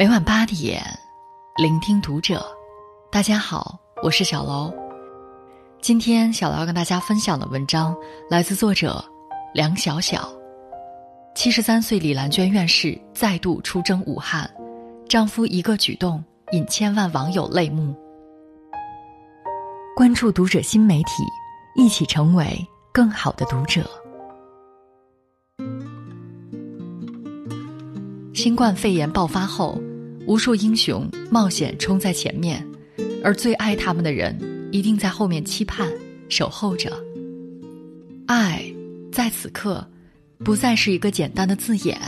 每晚八点，聆听读者。大家好，我是小楼。今天小楼要跟大家分享的文章来自作者梁晓晓。七十三岁李兰娟院士再度出征武汉，丈夫一个举动引千万网友泪目。关注读者新媒体，一起成为更好的读者。新冠肺炎爆发后，无数英雄冒险冲在前面，而最爱他们的人一定在后面期盼、守候着。爱，在此刻，不再是一个简单的字眼，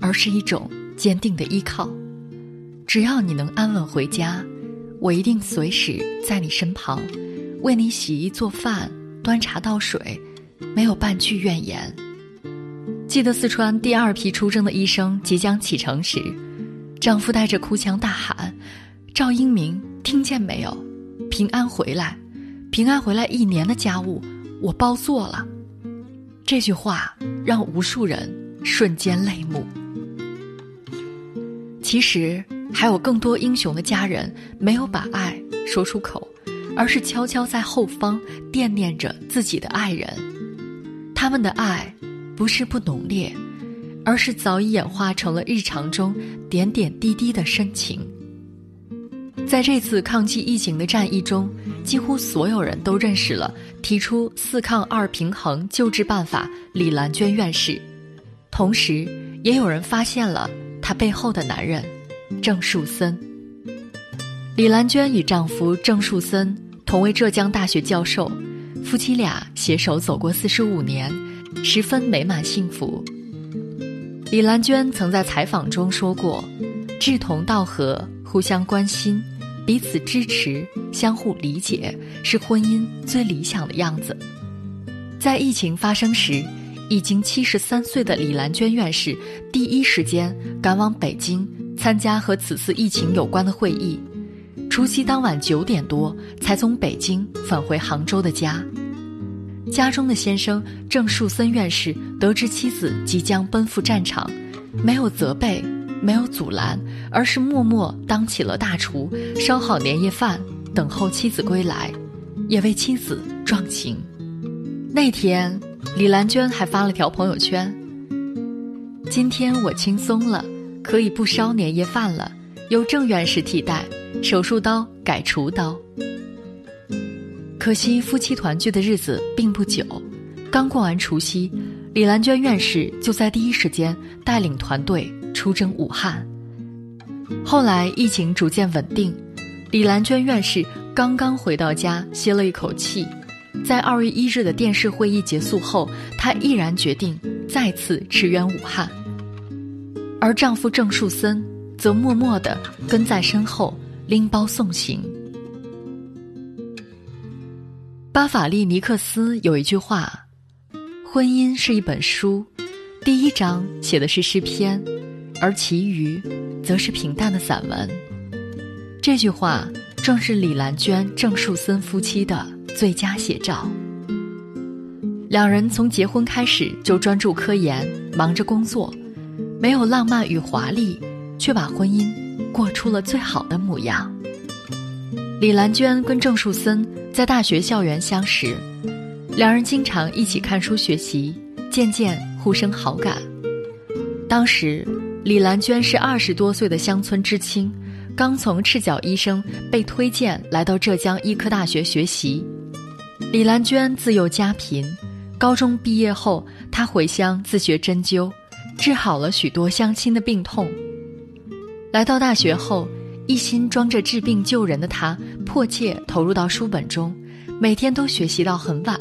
而是一种坚定的依靠。只要你能安稳回家，我一定随时在你身旁，为你洗衣做饭、端茶倒水，没有半句怨言。记得四川第二批出征的医生即将启程时，丈夫带着哭腔大喊：“赵英明，听见没有？平安回来，平安回来一年的家务我包做了。”这句话让无数人瞬间泪目。其实还有更多英雄的家人没有把爱说出口，而是悄悄在后方惦念着自己的爱人，他们的爱。不是不浓烈，而是早已演化成了日常中点点滴滴的深情。在这次抗击疫情的战役中，几乎所有人都认识了提出“四抗二平衡”救治办法李兰娟院士，同时也有人发现了她背后的男人郑树森。李兰娟与丈夫郑树森同为浙江大学教授，夫妻俩携手走过四十五年。十分美满幸福。李兰娟曾在采访中说过：“志同道合、互相关心、彼此支持、相互理解，是婚姻最理想的样子。”在疫情发生时，已经七十三岁的李兰娟院士第一时间赶往北京参加和此次疫情有关的会议，除夕当晚九点多才从北京返回杭州的家。家中的先生郑树森院士得知妻子即将奔赴战场，没有责备，没有阻拦，而是默默当起了大厨，烧好年夜饭，等候妻子归来，也为妻子壮情。那天，李兰娟还发了条朋友圈：“今天我轻松了，可以不烧年夜饭了，由郑院士替代，手术刀改厨刀。”可惜夫妻团聚的日子并不久，刚过完除夕，李兰娟院士就在第一时间带领团队出征武汉。后来疫情逐渐稳定，李兰娟院士刚刚回到家歇了一口气，在二月一日的电视会议结束后，她毅然决定再次驰援武汉，而丈夫郑树森则默默地跟在身后拎包送行。巴法利尼克斯有一句话：“婚姻是一本书，第一章写的是诗篇，而其余则是平淡的散文。”这句话正是李兰娟、郑树森夫妻的最佳写照。两人从结婚开始就专注科研，忙着工作，没有浪漫与华丽，却把婚姻过出了最好的模样。李兰娟跟郑树森。在大学校园相识，两人经常一起看书学习，渐渐互生好感。当时，李兰娟是二十多岁的乡村知青，刚从赤脚医生被推荐来到浙江医科大学学习。李兰娟自幼家贫，高中毕业后，她回乡自学针灸，治好了许多乡亲的病痛。来到大学后。一心装着治病救人的他，迫切投入到书本中，每天都学习到很晚。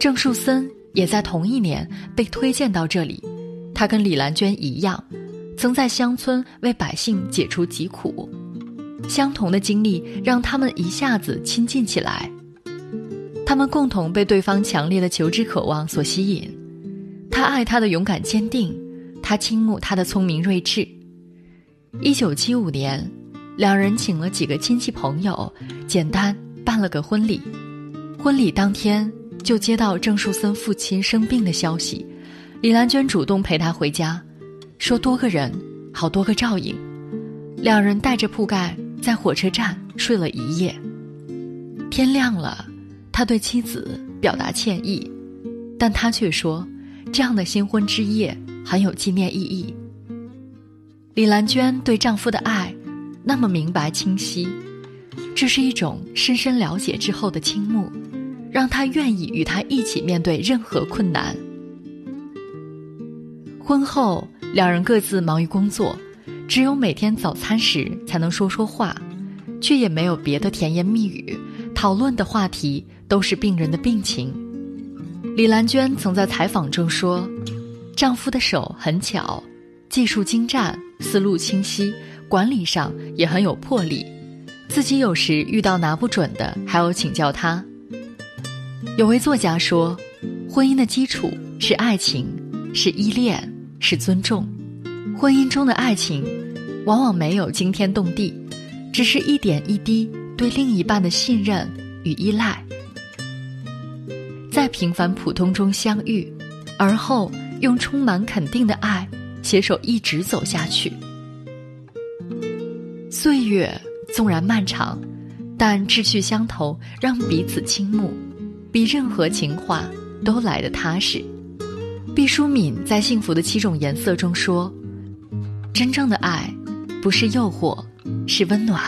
郑树森也在同一年被推荐到这里，他跟李兰娟一样，曾在乡村为百姓解除疾苦，相同的经历让他们一下子亲近起来。他们共同被对方强烈的求知渴望所吸引，他爱他的勇敢坚定，他倾慕他的聪明睿智。一九七五年，两人请了几个亲戚朋友，简单办了个婚礼。婚礼当天就接到郑树森父亲生病的消息，李兰娟主动陪他回家，说多个人好多个照应，两人带着铺盖在火车站睡了一夜。天亮了，他对妻子表达歉意，但他却说，这样的新婚之夜很有纪念意义。李兰娟对丈夫的爱那么明白清晰，这是一种深深了解之后的倾慕，让她愿意与他一起面对任何困难。婚后，两人各自忙于工作，只有每天早餐时才能说说话，却也没有别的甜言蜜语，讨论的话题都是病人的病情。李兰娟曾在采访中说：“丈夫的手很巧，技术精湛。”思路清晰，管理上也很有魄力。自己有时遇到拿不准的，还要请教他。有位作家说：“婚姻的基础是爱情，是依恋，是尊重。婚姻中的爱情，往往没有惊天动地，只是一点一滴对另一半的信任与依赖，在平凡普通中相遇，而后用充满肯定的爱。”携手一直走下去，岁月纵然漫长，但志趣相投，让彼此倾慕，比任何情话都来得踏实。毕淑敏在《幸福的七种颜色》中说：“真正的爱，不是诱惑，是温暖。”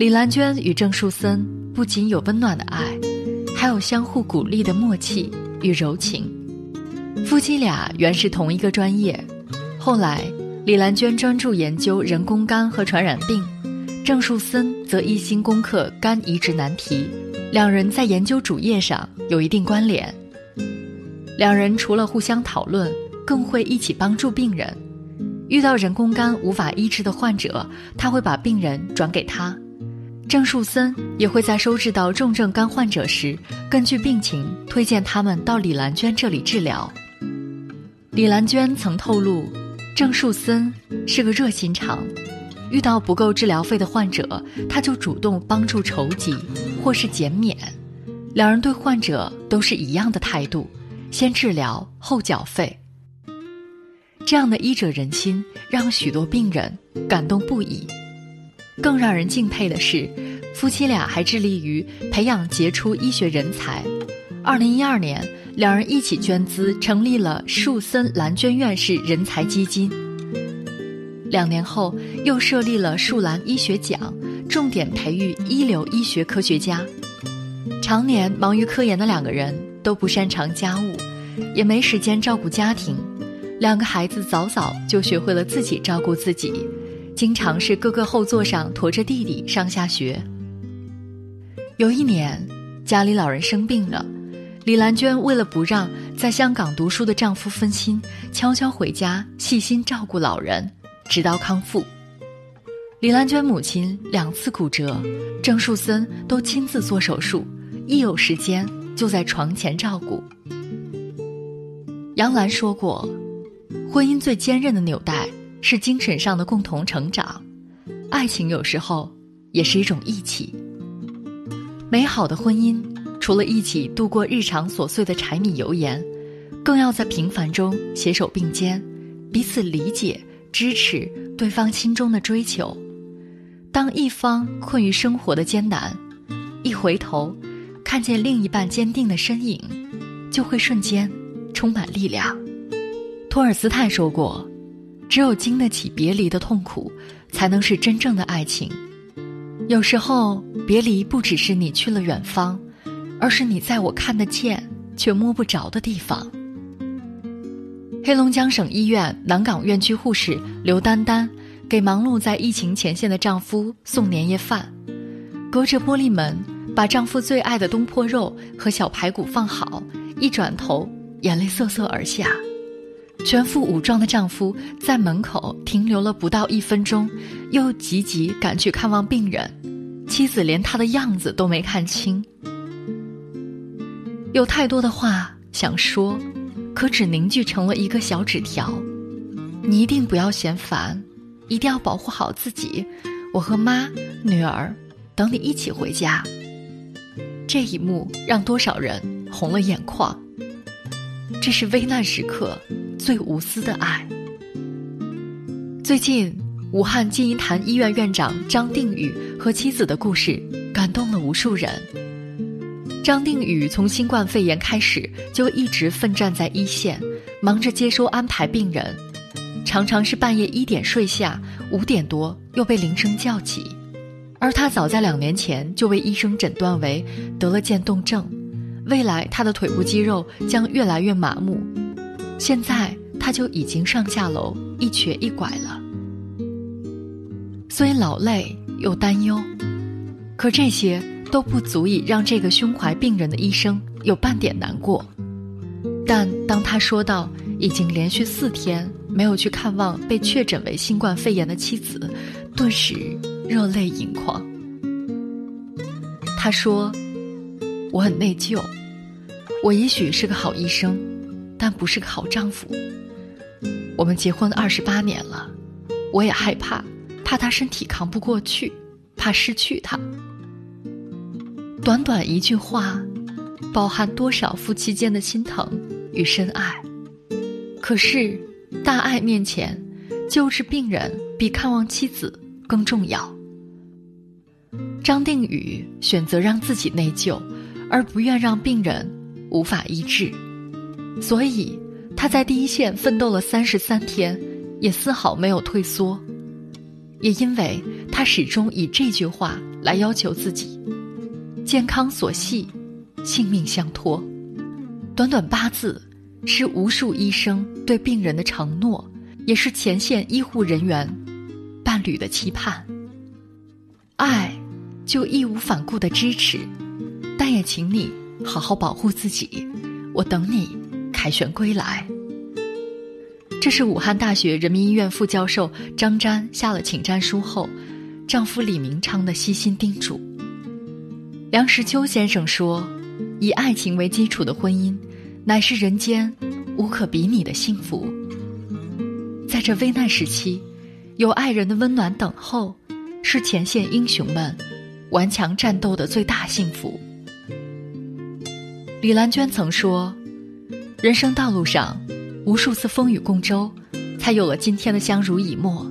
李兰娟与郑树森不仅有温暖的爱，还有相互鼓励的默契与柔情。夫妻俩原是同一个专业，后来李兰娟专注研究人工肝和传染病，郑树森则一心攻克肝移植难题，两人在研究主业上有一定关联。两人除了互相讨论，更会一起帮助病人。遇到人工肝无法医治的患者，他会把病人转给他。郑树森也会在收治到重症肝患者时，根据病情推荐他们到李兰娟这里治疗。李兰娟曾透露，郑树森是个热心肠，遇到不够治疗费的患者，他就主动帮助筹集或是减免。两人对患者都是一样的态度，先治疗后缴费。这样的医者仁心让许多病人感动不已。更让人敬佩的是，夫妻俩还致力于培养杰出医学人才。二零一二年。两人一起捐资成立了树森兰娟院士人才基金。两年后，又设立了树兰医学奖，重点培育一流医学科学家。常年忙于科研的两个人都不擅长家务，也没时间照顾家庭。两个孩子早早就学会了自己照顾自己，经常是哥哥后座上驮着弟弟上下学。有一年，家里老人生病了。李兰娟为了不让在香港读书的丈夫分心，悄悄回家细心照顾老人，直到康复。李兰娟母亲两次骨折，郑树森都亲自做手术，一有时间就在床前照顾。杨澜说过：“婚姻最坚韧的纽带是精神上的共同成长，爱情有时候也是一种义气。美好的婚姻。”除了一起度过日常琐碎的柴米油盐，更要在平凡中携手并肩，彼此理解、支持对方心中的追求。当一方困于生活的艰难，一回头，看见另一半坚定的身影，就会瞬间充满力量。托尔斯泰说过：“只有经得起别离的痛苦，才能是真正的爱情。”有时候，别离不只是你去了远方。而是你在我看得见却摸不着的地方。黑龙江省医院南岗院区护士刘丹丹给忙碌在疫情前线的丈夫送年夜饭，隔着玻璃门把丈夫最爱的东坡肉和小排骨放好，一转头眼泪瑟瑟而下。全副武装的丈夫在门口停留了不到一分钟，又急急赶去看望病人，妻子连他的样子都没看清。有太多的话想说，可只凝聚成了一个小纸条。你一定不要嫌烦，一定要保护好自己。我和妈、女儿等你一起回家。这一幕让多少人红了眼眶。这是危难时刻最无私的爱。最近，武汉金银潭医院院长张定宇和妻子的故事感动了无数人。张定宇从新冠肺炎开始就一直奋战在一线，忙着接收安排病人，常常是半夜一点睡下，五点多又被铃声叫起。而他早在两年前就被医生诊断为得了渐冻症，未来他的腿部肌肉将越来越麻木。现在他就已经上下楼一瘸一拐了。虽劳累又担忧，可这些都不足以让这个胸怀病人的医生有半点难过。但当他说到已经连续四天没有去看望被确诊为新冠肺炎的妻子，顿时热泪盈眶。他说：“我很内疚，我也许是个好医生，但不是个好丈夫。我们结婚二十八年了，我也害怕。”怕他身体扛不过去，怕失去他。短短一句话，包含多少夫妻间的心疼与深爱？可是，大爱面前，救治病人比看望妻子更重要。张定宇选择让自己内疚，而不愿让病人无法医治，所以他在第一线奋斗了三十三天，也丝毫没有退缩。也因为他始终以这句话来要求自己：健康所系，性命相托。短短八字，是无数医生对病人的承诺，也是前线医护人员伴侣的期盼。爱，就义无反顾的支持，但也请你好好保护自己。我等你凯旋归来。这是武汉大学人民医院副教授张詹下了请战书后，丈夫李明昌的悉心叮嘱。梁实秋先生说：“以爱情为基础的婚姻，乃是人间无可比拟的幸福。在这危难时期，有爱人的温暖等候，是前线英雄们顽强战斗的最大幸福。”李兰娟曾说：“人生道路上。”无数次风雨共舟，才有了今天的相濡以沫。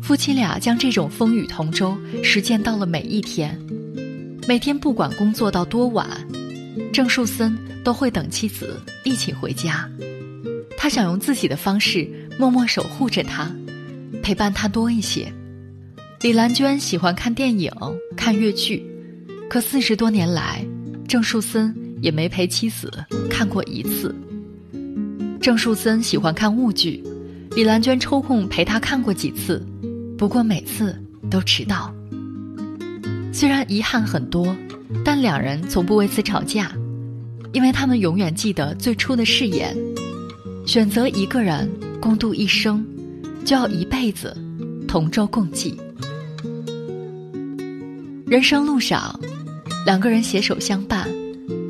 夫妻俩将这种风雨同舟实践到了每一天。每天不管工作到多晚，郑树森都会等妻子一起回家。他想用自己的方式默默守护着她，陪伴她多一些。李兰娟喜欢看电影、看越剧，可四十多年来，郑树森也没陪妻子看过一次。郑树森喜欢看物剧，李兰娟抽空陪他看过几次，不过每次都迟到。虽然遗憾很多，但两人从不为此吵架，因为他们永远记得最初的誓言：选择一个人共度一生，就要一辈子同舟共济。人生路上，两个人携手相伴，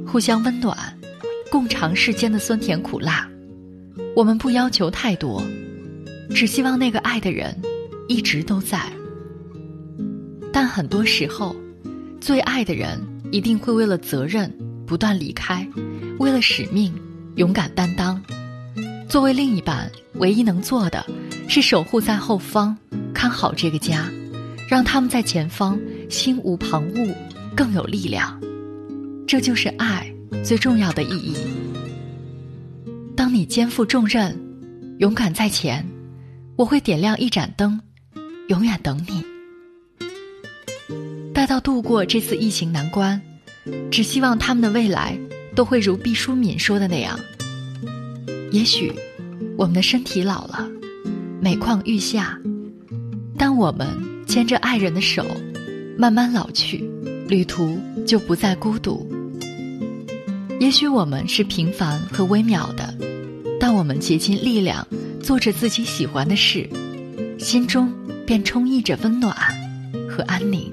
互相温暖，共尝世间的酸甜苦辣。我们不要求太多，只希望那个爱的人一直都在。但很多时候，最爱的人一定会为了责任不断离开，为了使命勇敢担当。作为另一半，唯一能做的，是守护在后方，看好这个家，让他们在前方心无旁骛，更有力量。这就是爱最重要的意义。当你肩负重任，勇敢在前，我会点亮一盏灯，永远等你。到度过这次疫情难关，只希望他们的未来都会如毕淑敏说的那样。也许我们的身体老了，每况愈下，但我们牵着爱人的手，慢慢老去，旅途就不再孤独。也许我们是平凡和微渺的。但我们竭尽力量做着自己喜欢的事，心中便充溢着温暖和安宁。